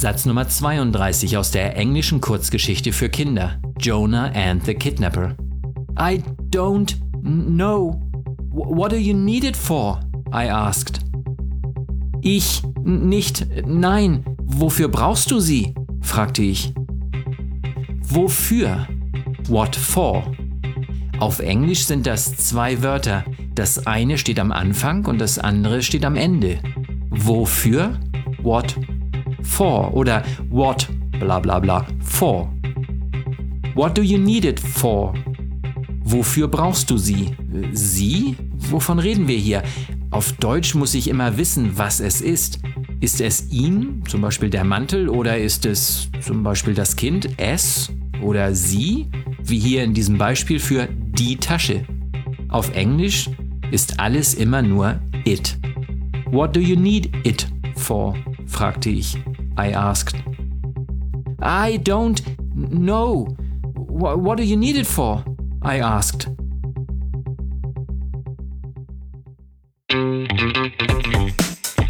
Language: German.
Satz Nummer 32 aus der englischen Kurzgeschichte für Kinder. Jonah and the Kidnapper. I don't know. What do you need it for? I asked. Ich nicht. Nein. Wofür brauchst du sie? fragte ich. Wofür? What for? Auf Englisch sind das zwei Wörter. Das eine steht am Anfang und das andere steht am Ende. Wofür? What for oder what bla bla bla for. What do you need it for? Wofür brauchst du sie? Sie? Wovon reden wir hier? Auf Deutsch muss ich immer wissen, was es ist. Ist es ihn, zum Beispiel der Mantel, oder ist es zum Beispiel das Kind, es oder sie, wie hier in diesem Beispiel für die Tasche? Auf Englisch ist alles immer nur it. What do you need it for? fragte ich. I asked. I don't know. What do you need it for? I asked.